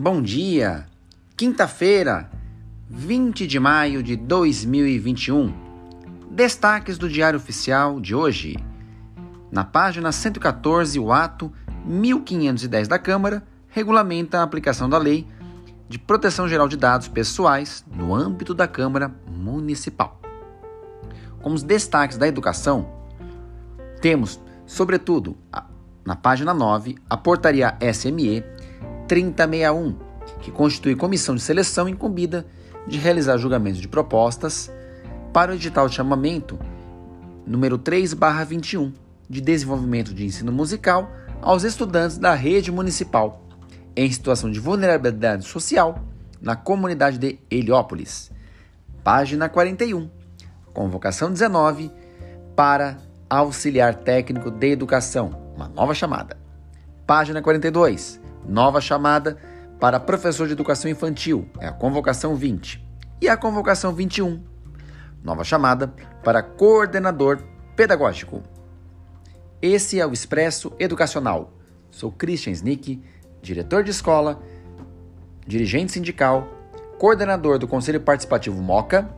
Bom dia! Quinta-feira, 20 de maio de 2021. Destaques do Diário Oficial de hoje. Na página 114, o ato 1510 da Câmara regulamenta a aplicação da Lei de Proteção Geral de Dados Pessoais no âmbito da Câmara Municipal. Como os destaques da educação, temos, sobretudo, na página 9, a Portaria SME 3061, que constitui comissão de seleção incumbida de realizar julgamentos de propostas para o edital de chamamento número 3/21 de desenvolvimento de ensino musical aos estudantes da rede municipal em situação de vulnerabilidade social na comunidade de Heliópolis. Página 41. Convocação 19 para auxiliar técnico de educação, uma nova chamada. Página 42. Nova chamada para professor de educação infantil, é a convocação 20. E a convocação 21. Nova chamada para coordenador pedagógico. Esse é o Expresso Educacional. Sou Christian Snick, diretor de escola, dirigente sindical, coordenador do Conselho Participativo MOCA,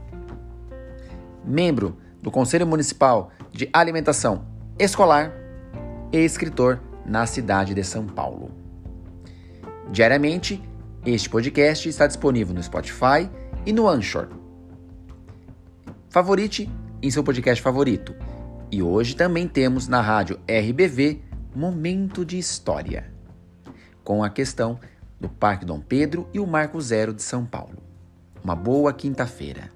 membro do Conselho Municipal de Alimentação Escolar e escritor na cidade de São Paulo. Diariamente, este podcast está disponível no Spotify e no Anchor. Favorite em seu podcast favorito. E hoje também temos na rádio RBV Momento de História, com a questão do Parque Dom Pedro e o Marco Zero de São Paulo. Uma boa quinta-feira.